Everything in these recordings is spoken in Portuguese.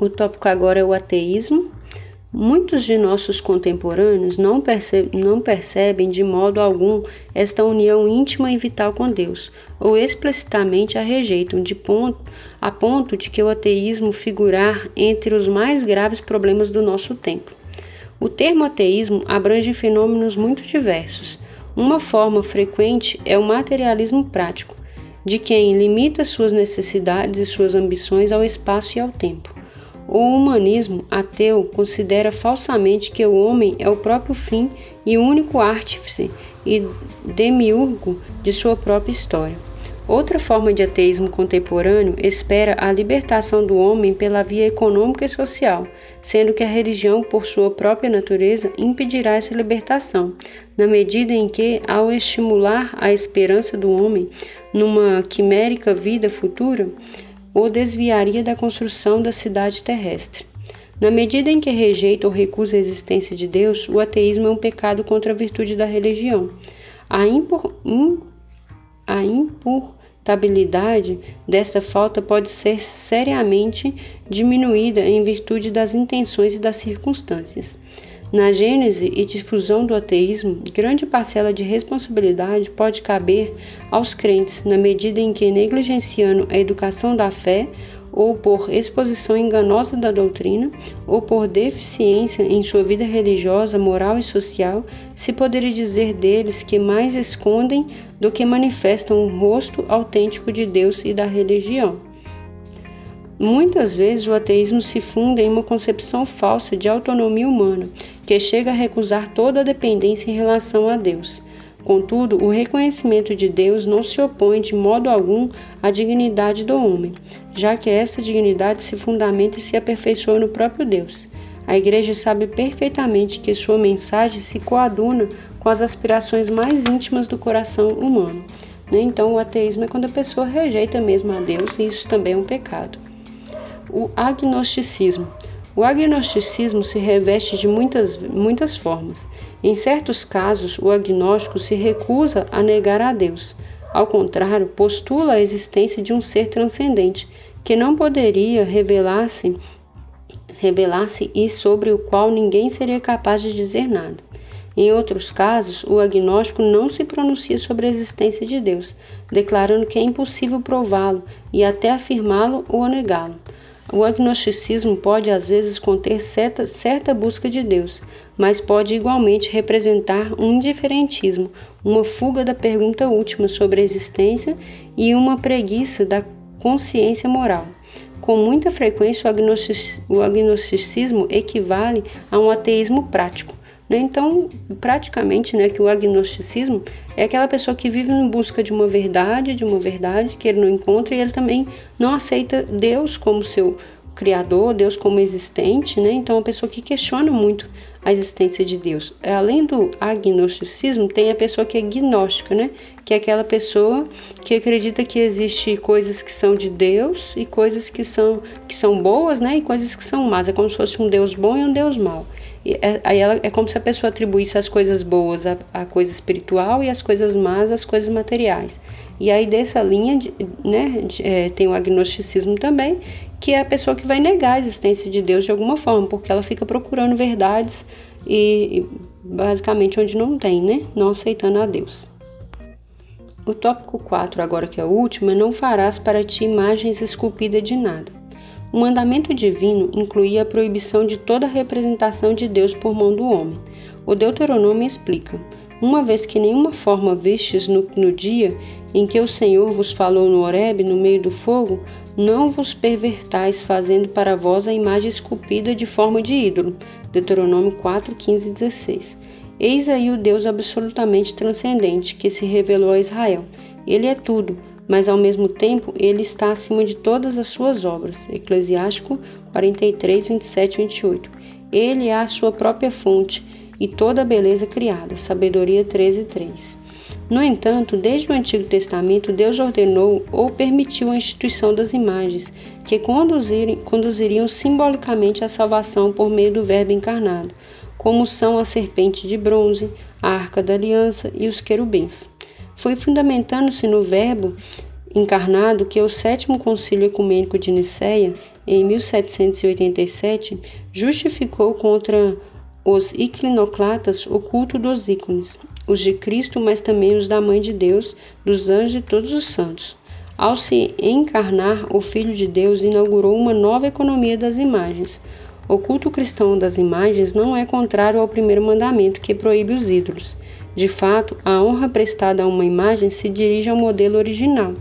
O tópico agora é o ateísmo. Muitos de nossos contemporâneos não, não, percebem de modo algum esta união íntima e vital com Deus, ou explicitamente a rejeitam de ponto, a ponto de que o ateísmo figurar entre os mais graves problemas do nosso tempo. O termo ateísmo abrange fenômenos muito diversos. Uma forma frequente é o materialismo prático, de quem limita suas necessidades e suas ambições ao espaço e ao tempo. O humanismo ateu considera falsamente que o homem é o próprio fim e único artífice e demiurgo de sua própria história. Outra forma de ateísmo contemporâneo espera a libertação do homem pela via econômica e social, sendo que a religião, por sua própria natureza, impedirá essa libertação, na medida em que, ao estimular a esperança do homem numa quimérica vida futura, o desviaria da construção da cidade terrestre. Na medida em que rejeita ou recusa a existência de Deus, o ateísmo é um pecado contra a virtude da religião. A, impor, in, a imputabilidade dessa falta pode ser seriamente diminuída em virtude das intenções e das circunstâncias. Na gênese e difusão do ateísmo, grande parcela de responsabilidade pode caber aos crentes, na medida em que, negligenciando a educação da fé, ou por exposição enganosa da doutrina, ou por deficiência em sua vida religiosa, moral e social, se poderia dizer deles que mais escondem do que manifestam o rosto autêntico de Deus e da religião. Muitas vezes o ateísmo se funda em uma concepção falsa de autonomia humana, que chega a recusar toda a dependência em relação a Deus. Contudo, o reconhecimento de Deus não se opõe de modo algum à dignidade do homem, já que essa dignidade se fundamenta e se aperfeiçoa no próprio Deus. A Igreja sabe perfeitamente que sua mensagem se coaduna com as aspirações mais íntimas do coração humano. Né? Então, o ateísmo é quando a pessoa rejeita mesmo a Deus, e isso também é um pecado o agnosticismo. O agnosticismo se reveste de muitas, muitas formas. Em certos casos, o agnóstico se recusa a negar a Deus. Ao contrário, postula a existência de um ser transcendente que não poderia revelar-se revelar-se e sobre o qual ninguém seria capaz de dizer nada. Em outros casos, o agnóstico não se pronuncia sobre a existência de Deus, declarando que é impossível prová-lo e até afirmá-lo ou negá-lo. O agnosticismo pode às vezes conter certa, certa busca de Deus, mas pode igualmente representar um indiferentismo, uma fuga da pergunta última sobre a existência e uma preguiça da consciência moral. Com muita frequência, o agnosticismo equivale a um ateísmo prático, né? Então, praticamente, né, que o agnosticismo é aquela pessoa que vive em busca de uma verdade, de uma verdade que ele não encontra e ele também não aceita Deus como seu criador, Deus como existente, né? Então, é uma pessoa que questiona muito a existência de Deus. Além do agnosticismo, tem a pessoa que é gnóstica, né? Que é aquela pessoa que acredita que existe coisas que são de Deus e coisas que são que são boas, né? E coisas que são más. É como se fosse um Deus bom e um Deus mau. É, aí ela, é como se a pessoa atribuísse as coisas boas à, à coisa espiritual e as coisas más às coisas materiais. E aí dessa linha, de, né, de, é, tem o agnosticismo também, que é a pessoa que vai negar a existência de Deus de alguma forma, porque ela fica procurando verdades e, e basicamente onde não tem, né, não aceitando a Deus. O tópico 4, agora que é o último, é não farás para ti imagens esculpidas de nada. O mandamento divino incluía a proibição de toda representação de Deus por mão do homem. O Deuteronômio explica: Uma vez que nenhuma forma vistes no, no dia em que o Senhor vos falou no Horebe, no meio do fogo, não vos pervertais, fazendo para vós a imagem esculpida de forma de ídolo. Deuteronômio 4, 15 e 16. Eis aí o Deus absolutamente transcendente que se revelou a Israel. Ele é tudo, mas ao mesmo tempo ele está acima de todas as suas obras. Eclesiástico 43, 27 e 28. Ele é a sua própria fonte e toda a beleza criada. Sabedoria 13, 3. No entanto, desde o Antigo Testamento, Deus ordenou ou permitiu a instituição das imagens, que conduziriam simbolicamente à salvação por meio do Verbo encarnado, como são a serpente de bronze, a arca da aliança e os querubins. Foi fundamentando-se no Verbo encarnado que o sétimo concílio ecumênico de Nicéia, em 1787, justificou contra os iclinoclatas o culto dos ícones, os de Cristo, mas também os da Mãe de Deus, dos anjos e todos os santos. Ao se encarnar, o Filho de Deus inaugurou uma nova economia das imagens. O culto cristão das imagens não é contrário ao primeiro mandamento, que proíbe os ídolos. De fato, a honra prestada a uma imagem se dirige ao modelo original,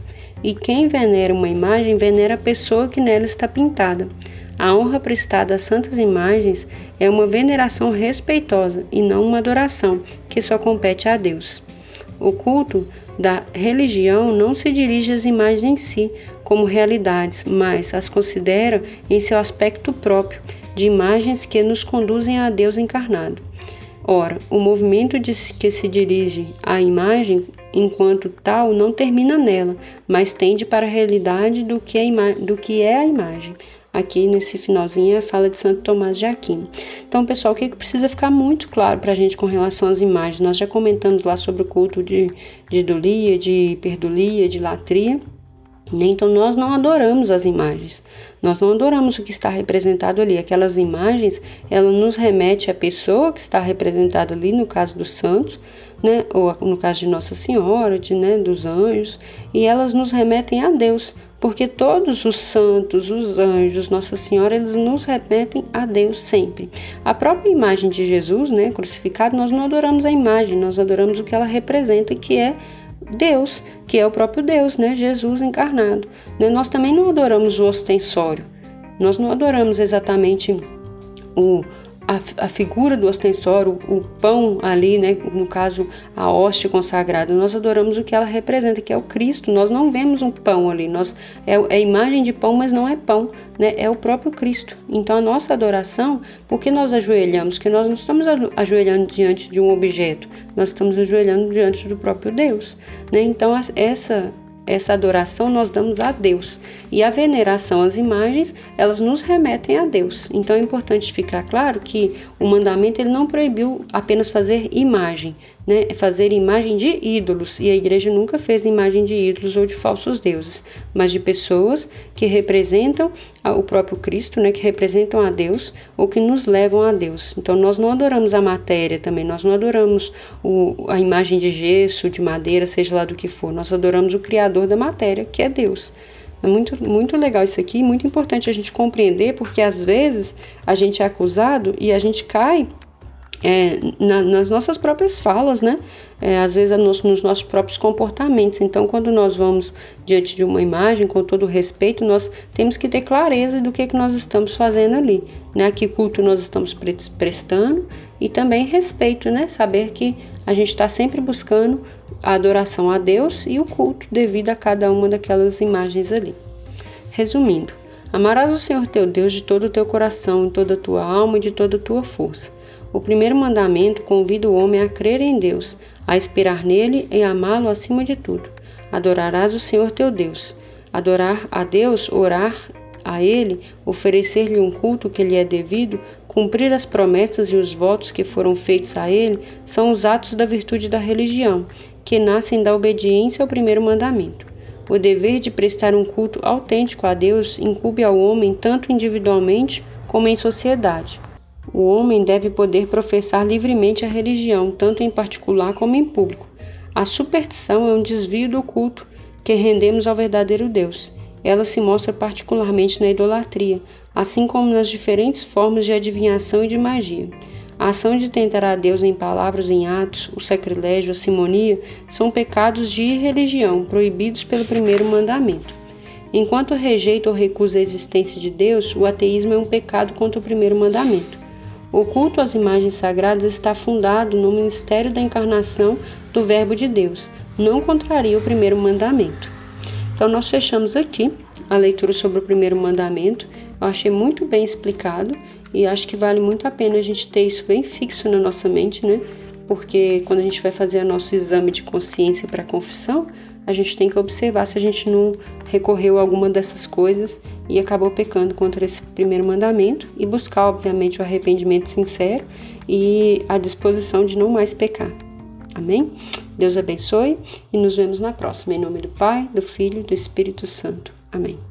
e quem venera uma imagem venera a pessoa que nela está pintada. A honra prestada a santas imagens é uma veneração respeitosa e não uma adoração que só compete a Deus. O culto da religião não se dirige às imagens em si como realidades, mas as considera em seu aspecto próprio, de imagens que nos conduzem a Deus encarnado. Ora, o movimento que se dirige à imagem enquanto tal não termina nela, mas tende para a realidade do que é, do que é a imagem. Aqui nesse finalzinho é a fala de Santo Tomás de Aquino. Então, pessoal, o que, precisa ficar muito claro para a gente com relação às imagens? Nós já comentamos lá sobre o culto de, de idolia, de hiperdulia, de latria. Né? Então, nós não adoramos as imagens. Nós não adoramos o que está representado ali. Aquelas imagens, ela nos remete à pessoa que está representada ali, no caso dos santos, né? ou no caso de Nossa Senhora, de, né? dos anjos, e elas nos remetem a Deus, porque todos os santos, os anjos, Nossa Senhora, eles nos remetem a Deus sempre. A própria imagem de Jesus, né, crucificado, nós não adoramos a imagem, nós adoramos o que ela representa, que é Deus, que é o próprio Deus, né? Jesus encarnado. Né? Nós também não adoramos o ostensório, nós não adoramos exatamente o, a, a figura do ostensório, o, pão ali, né, no caso a hóstia consagrada, nós adoramos o que ela representa, que é o Cristo. Nós não vemos um pão ali, nós é, é imagem de pão, mas não é pão, né, é o próprio Cristo. Então a nossa adoração, por que nós ajoelhamos? Que nós não estamos ajoelhando diante de um objeto, nós estamos ajoelhando diante do próprio Deus. Né? Então essa essa adoração nós damos a Deus. E a veneração às imagens, elas nos remetem a Deus. Então é importante ficar claro que o mandamento ele não proibiu apenas fazer imagem, né, fazer imagem de ídolos, e a igreja nunca fez imagem de ídolos ou de falsos deuses, mas de pessoas que representam o próprio Cristo, né, que representam a Deus ou que nos levam a Deus. Então nós não adoramos a matéria também, nós não adoramos o, a imagem de gesso, de madeira, seja lá do que for, nós adoramos o Criador da matéria, que é Deus. É muito, muito legal isso aqui, muito importante a gente compreender, porque às vezes a gente é acusado e a gente cai é, na, nas nossas próprias falas, né? É, às vezes é nos, nos, nossos próprios comportamentos. Então, quando nós vamos diante de uma imagem, com todo respeito, nós temos que ter clareza do que, que nós estamos fazendo ali, né? Que culto nós estamos prestando e também respeito, né? Saber que a gente está sempre buscando a adoração a Deus e o culto devido a cada uma daquelas imagens ali. Resumindo, amarás o Senhor teu Deus de todo o teu coração, de toda a tua alma e de toda a tua força. O primeiro mandamento convida o homem a crer em Deus, a esperar nele e amá-lo acima de tudo. Adorarás o Senhor teu Deus. Adorar a Deus, orar a Ele, oferecer-lhe um culto que lhe é devido, cumprir as promessas e os votos que foram feitos a Ele, são os atos da virtude da religião, que nascem da obediência ao primeiro mandamento. O dever de prestar um culto autêntico a Deus incube ao homem tanto individualmente como em sociedade. O homem deve poder professar livremente a religião, tanto em particular como em público. A superstição é um desvio do culto que rendemos ao verdadeiro Deus. Ela se mostra particularmente na idolatria, assim como nas diferentes formas de adivinhação e de magia. A ação de tentar a Deus em palavras em atos, o sacrilégio, a simonia, são pecados de irreligião, proibidos pelo primeiro mandamento. Enquanto rejeita ou recusa a existência de Deus, o ateísmo é um pecado contra o primeiro mandamento. O culto às imagens sagradas está fundado no ministério da encarnação do Verbo de Deus, não contraria o primeiro mandamento. Então, nós fechamos aqui a leitura sobre o primeiro mandamento. Eu achei muito bem explicado e acho que vale muito a pena a gente ter isso bem fixo na nossa mente, né? Porque quando a gente vai fazer nosso exame de consciência para a confissão, a gente tem que observar se a gente não recorreu a alguma dessas coisas e acabou pecando contra esse primeiro mandamento e buscar, obviamente, o arrependimento sincero e a disposição de não mais pecar. Amém? Deus abençoe e nos vemos na próxima. Em nome do Pai, do Filho e do Espírito Santo. Amém.